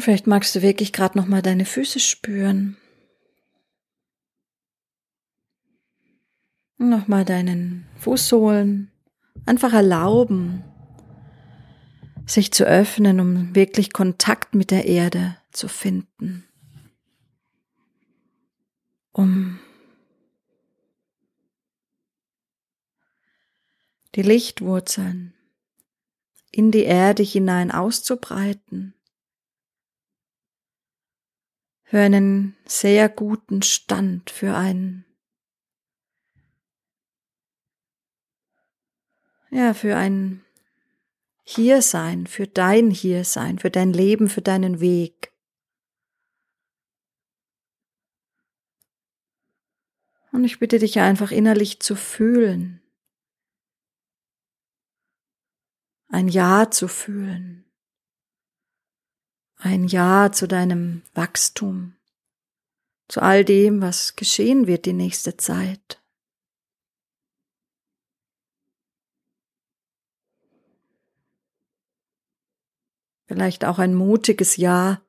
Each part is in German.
Und vielleicht magst du wirklich gerade noch mal deine Füße spüren. Noch mal deinen Fußsohlen einfach erlauben, sich zu öffnen, um wirklich Kontakt mit der Erde zu finden. Um die Lichtwurzeln in die Erde hinein auszubreiten. Für einen sehr guten Stand, für ein, ja, für ein Hiersein, für dein Hiersein, für dein Leben, für deinen Weg. Und ich bitte dich einfach innerlich zu fühlen, ein Ja zu fühlen, ein Ja zu deinem Wachstum, zu all dem, was geschehen wird die nächste Zeit. Vielleicht auch ein mutiges Ja,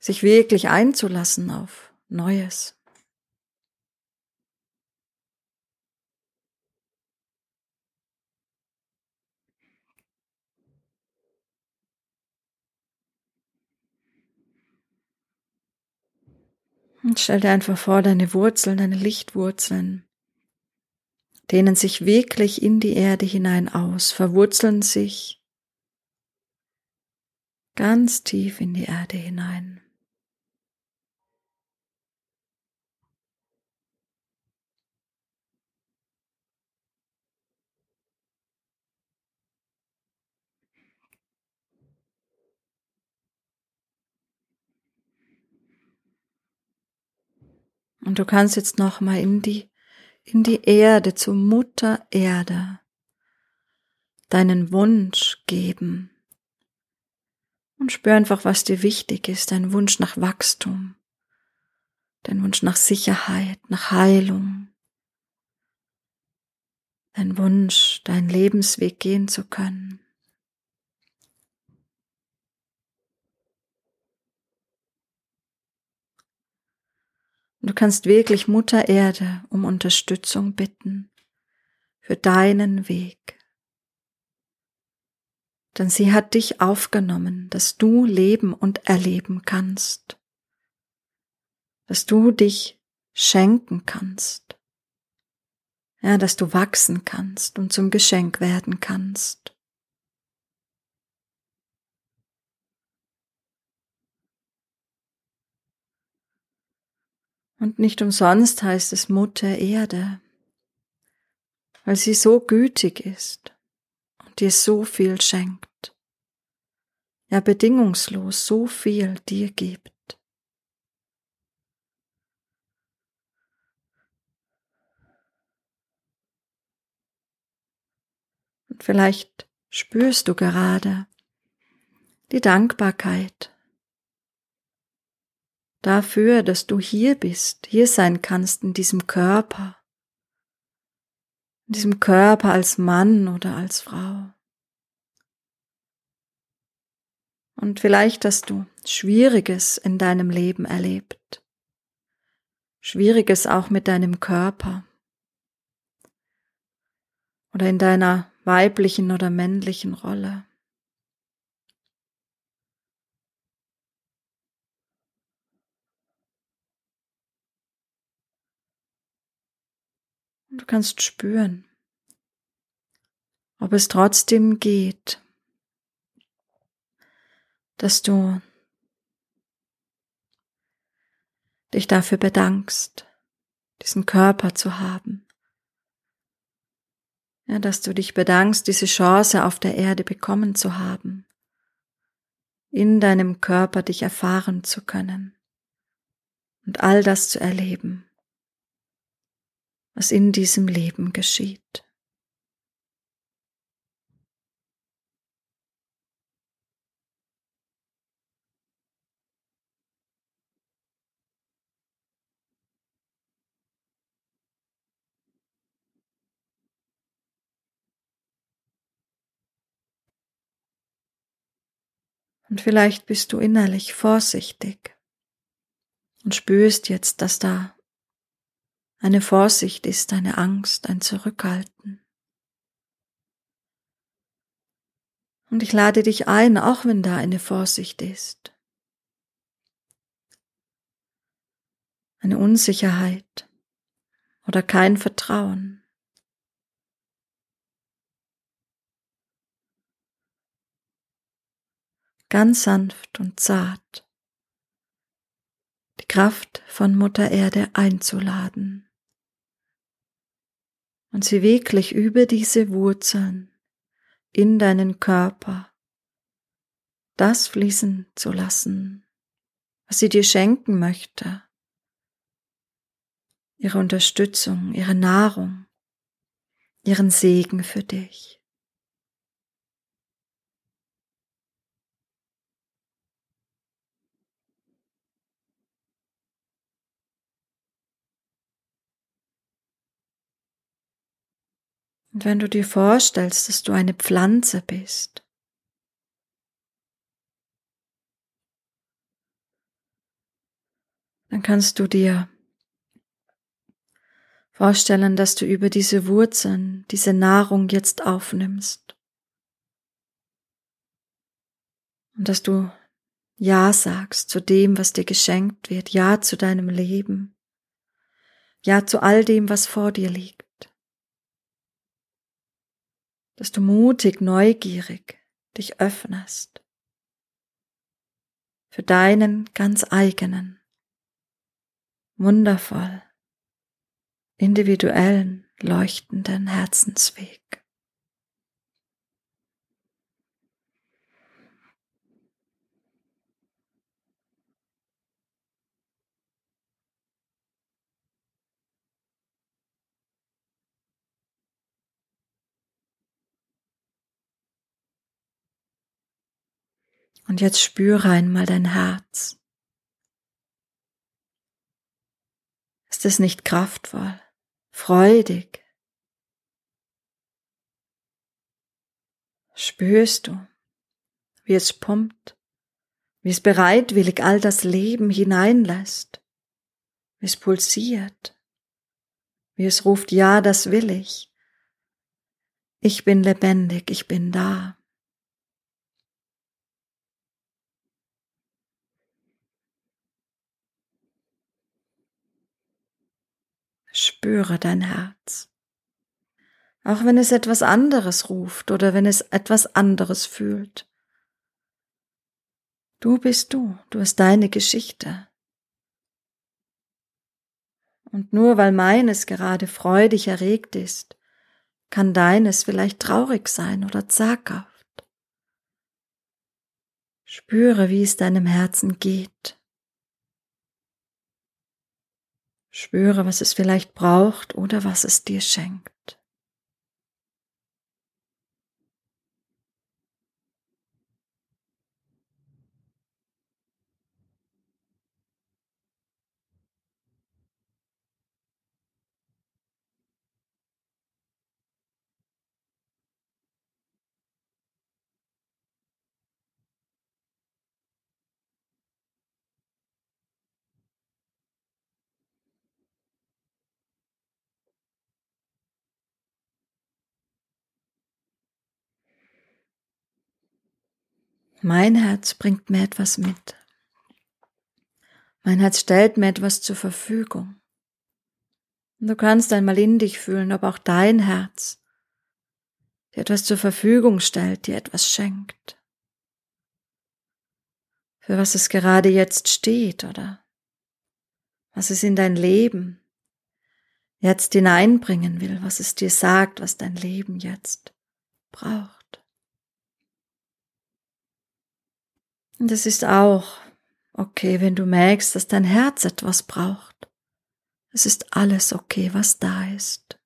sich wirklich einzulassen auf Neues. Und stell dir einfach vor, deine Wurzeln, deine Lichtwurzeln dehnen sich wirklich in die Erde hinein aus, verwurzeln sich ganz tief in die Erde hinein. Und du kannst jetzt noch mal in die in die Erde zu Mutter Erde deinen Wunsch geben. Und spür einfach, was dir wichtig ist, dein Wunsch nach Wachstum, dein Wunsch nach Sicherheit, nach Heilung, dein Wunsch, deinen Lebensweg gehen zu können. Du kannst wirklich Mutter Erde um Unterstützung bitten für deinen Weg. Denn sie hat dich aufgenommen, dass du leben und erleben kannst, dass du dich schenken kannst, ja, dass du wachsen kannst und zum Geschenk werden kannst. Und nicht umsonst heißt es Mutter Erde, weil sie so gütig ist und dir so viel schenkt, ja bedingungslos so viel dir gibt. Und vielleicht spürst du gerade die Dankbarkeit dafür, dass du hier bist, hier sein kannst in diesem Körper, in diesem Körper als Mann oder als Frau. Und vielleicht hast du Schwieriges in deinem Leben erlebt, Schwieriges auch mit deinem Körper oder in deiner weiblichen oder männlichen Rolle. Du kannst spüren, ob es trotzdem geht, dass du dich dafür bedankst, diesen Körper zu haben. Ja, dass du dich bedankst, diese Chance auf der Erde bekommen zu haben, in deinem Körper dich erfahren zu können und all das zu erleben was in diesem Leben geschieht. Und vielleicht bist du innerlich vorsichtig und spürst jetzt, dass da eine Vorsicht ist, eine Angst, ein Zurückhalten. Und ich lade dich ein, auch wenn da eine Vorsicht ist, eine Unsicherheit oder kein Vertrauen. Ganz sanft und zart die Kraft von Mutter Erde einzuladen und sie wirklich über diese Wurzeln in deinen Körper das fließen zu lassen, was sie dir schenken möchte, ihre Unterstützung, ihre Nahrung, ihren Segen für dich. Und wenn du dir vorstellst, dass du eine Pflanze bist, dann kannst du dir vorstellen, dass du über diese Wurzeln diese Nahrung jetzt aufnimmst. Und dass du Ja sagst zu dem, was dir geschenkt wird, Ja zu deinem Leben, Ja zu all dem, was vor dir liegt dass du mutig, neugierig dich öffnest für deinen ganz eigenen, wundervoll, individuellen, leuchtenden Herzensweg. Und jetzt spüre einmal dein Herz. Ist es nicht kraftvoll, freudig? Spürst du, wie es pumpt, wie es bereitwillig all das Leben hineinlässt, wie es pulsiert, wie es ruft, ja, das will ich. Ich bin lebendig, ich bin da. Spüre dein Herz. Auch wenn es etwas anderes ruft oder wenn es etwas anderes fühlt. Du bist du, du hast deine Geschichte. Und nur weil meines gerade freudig erregt ist, kann deines vielleicht traurig sein oder zaghaft. Spüre, wie es deinem Herzen geht. Spüre, was es vielleicht braucht oder was es dir schenkt. Mein Herz bringt mir etwas mit. Mein Herz stellt mir etwas zur Verfügung. Und du kannst einmal in dich fühlen, ob auch dein Herz dir etwas zur Verfügung stellt, dir etwas schenkt. Für was es gerade jetzt steht oder was es in dein Leben jetzt hineinbringen will, was es dir sagt, was dein Leben jetzt braucht. Und es ist auch okay, wenn du merkst, dass dein Herz etwas braucht. Es ist alles okay, was da ist.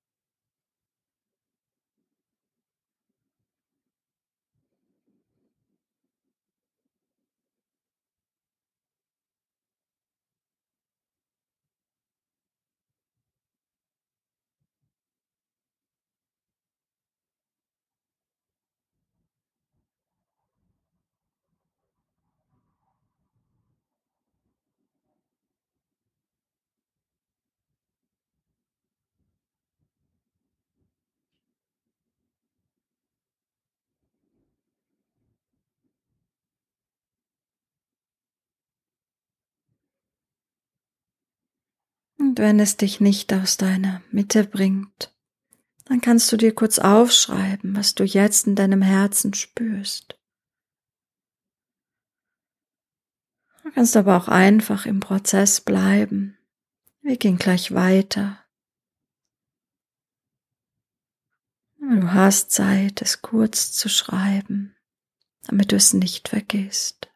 Und wenn es dich nicht aus deiner Mitte bringt, dann kannst du dir kurz aufschreiben, was du jetzt in deinem Herzen spürst. Du kannst aber auch einfach im Prozess bleiben. Wir gehen gleich weiter. Du hast Zeit, es kurz zu schreiben, damit du es nicht vergisst.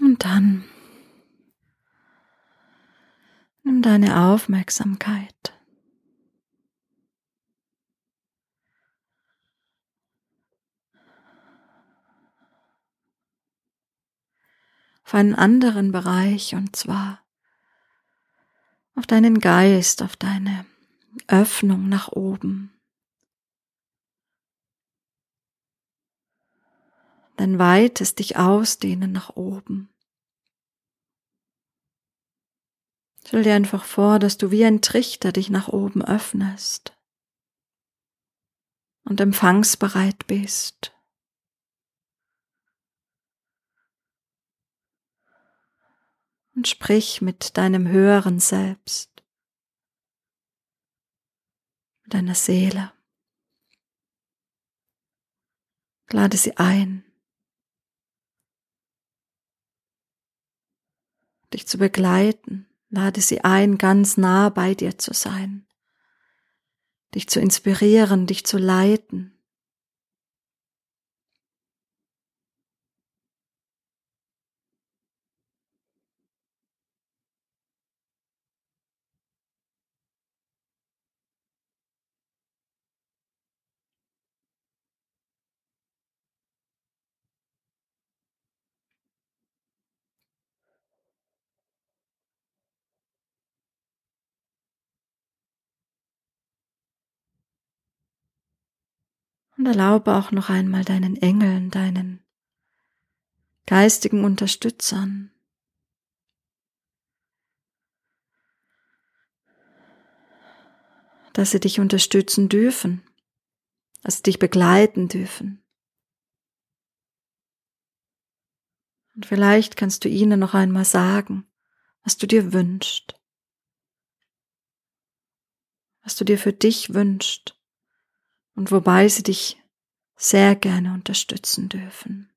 Und dann nimm deine Aufmerksamkeit auf einen anderen Bereich und zwar auf deinen Geist, auf deine Öffnung nach oben. Dein weites dich ausdehnen nach oben. Stell dir einfach vor, dass du wie ein Trichter dich nach oben öffnest und empfangsbereit bist. Und sprich mit deinem höheren Selbst, mit deiner Seele. Lade sie ein, dich zu begleiten Lade sie ein, ganz nah bei dir zu sein, dich zu inspirieren, dich zu leiten. Und erlaube auch noch einmal deinen Engeln, deinen geistigen Unterstützern, dass sie dich unterstützen dürfen, dass sie dich begleiten dürfen. Und vielleicht kannst du ihnen noch einmal sagen, was du dir wünschst, was du dir für dich wünschst und wobei sie dich sehr gerne unterstützen dürfen.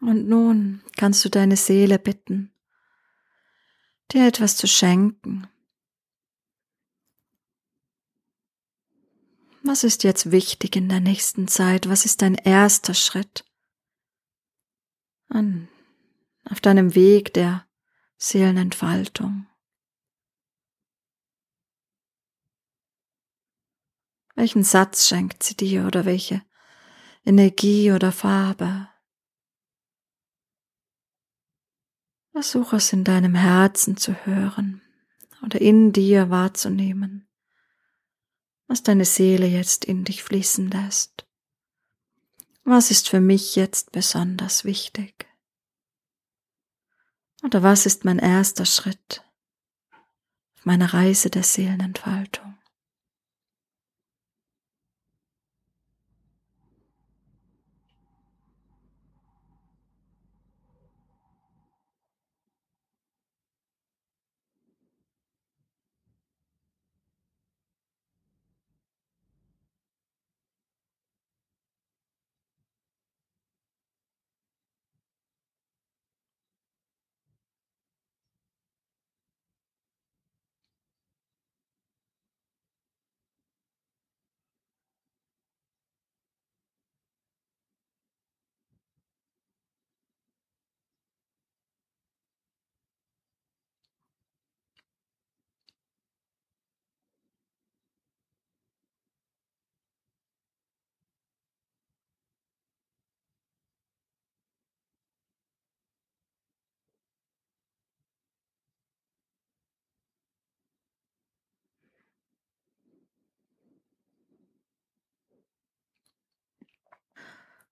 Und nun kannst du deine Seele bitten, dir etwas zu schenken. Was ist jetzt wichtig in der nächsten Zeit? Was ist dein erster Schritt an, auf deinem Weg der Seelenentfaltung? Welchen Satz schenkt sie dir oder welche Energie oder Farbe? Versuch es in deinem Herzen zu hören oder in dir wahrzunehmen, was deine Seele jetzt in dich fließen lässt. Was ist für mich jetzt besonders wichtig? Oder was ist mein erster Schritt auf meiner Reise der Seelenentfaltung?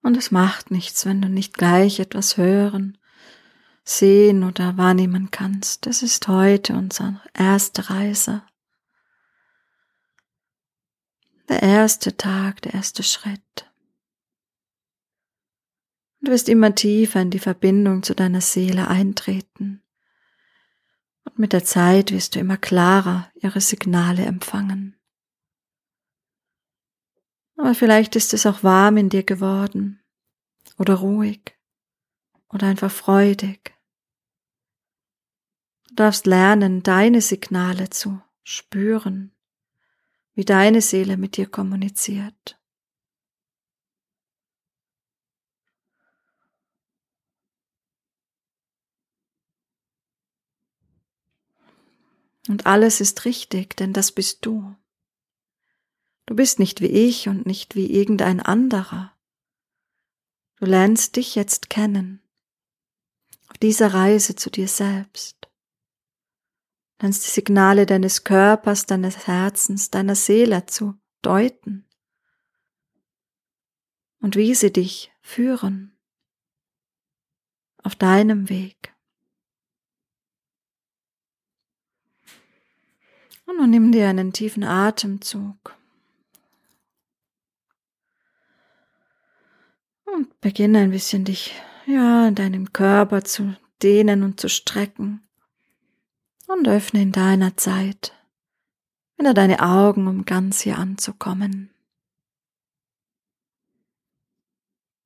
Und es macht nichts, wenn du nicht gleich etwas hören, sehen oder wahrnehmen kannst. Das ist heute unsere erste Reise. Der erste Tag, der erste Schritt. Du wirst immer tiefer in die Verbindung zu deiner Seele eintreten. Und mit der Zeit wirst du immer klarer ihre Signale empfangen. Aber vielleicht ist es auch warm in dir geworden oder ruhig oder einfach freudig. Du darfst lernen, deine Signale zu spüren, wie deine Seele mit dir kommuniziert. Und alles ist richtig, denn das bist du. Du bist nicht wie ich und nicht wie irgendein anderer. Du lernst dich jetzt kennen. Auf dieser Reise zu dir selbst. Lernst die Signale deines Körpers, deines Herzens, deiner Seele zu deuten. Und wie sie dich führen. Auf deinem Weg. Und nun nimm dir einen tiefen Atemzug. Und beginne ein bisschen dich, ja, in deinem Körper zu dehnen und zu strecken. Und öffne in deiner Zeit wieder deine Augen, um ganz hier anzukommen.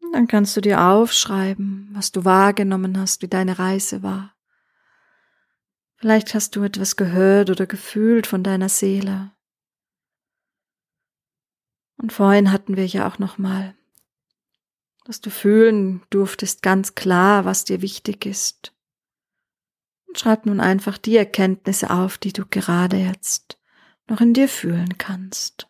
Und dann kannst du dir aufschreiben, was du wahrgenommen hast, wie deine Reise war. Vielleicht hast du etwas gehört oder gefühlt von deiner Seele. Und vorhin hatten wir ja auch noch mal dass du fühlen durftest ganz klar, was dir wichtig ist. Und schreib nun einfach die Erkenntnisse auf, die du gerade jetzt noch in dir fühlen kannst.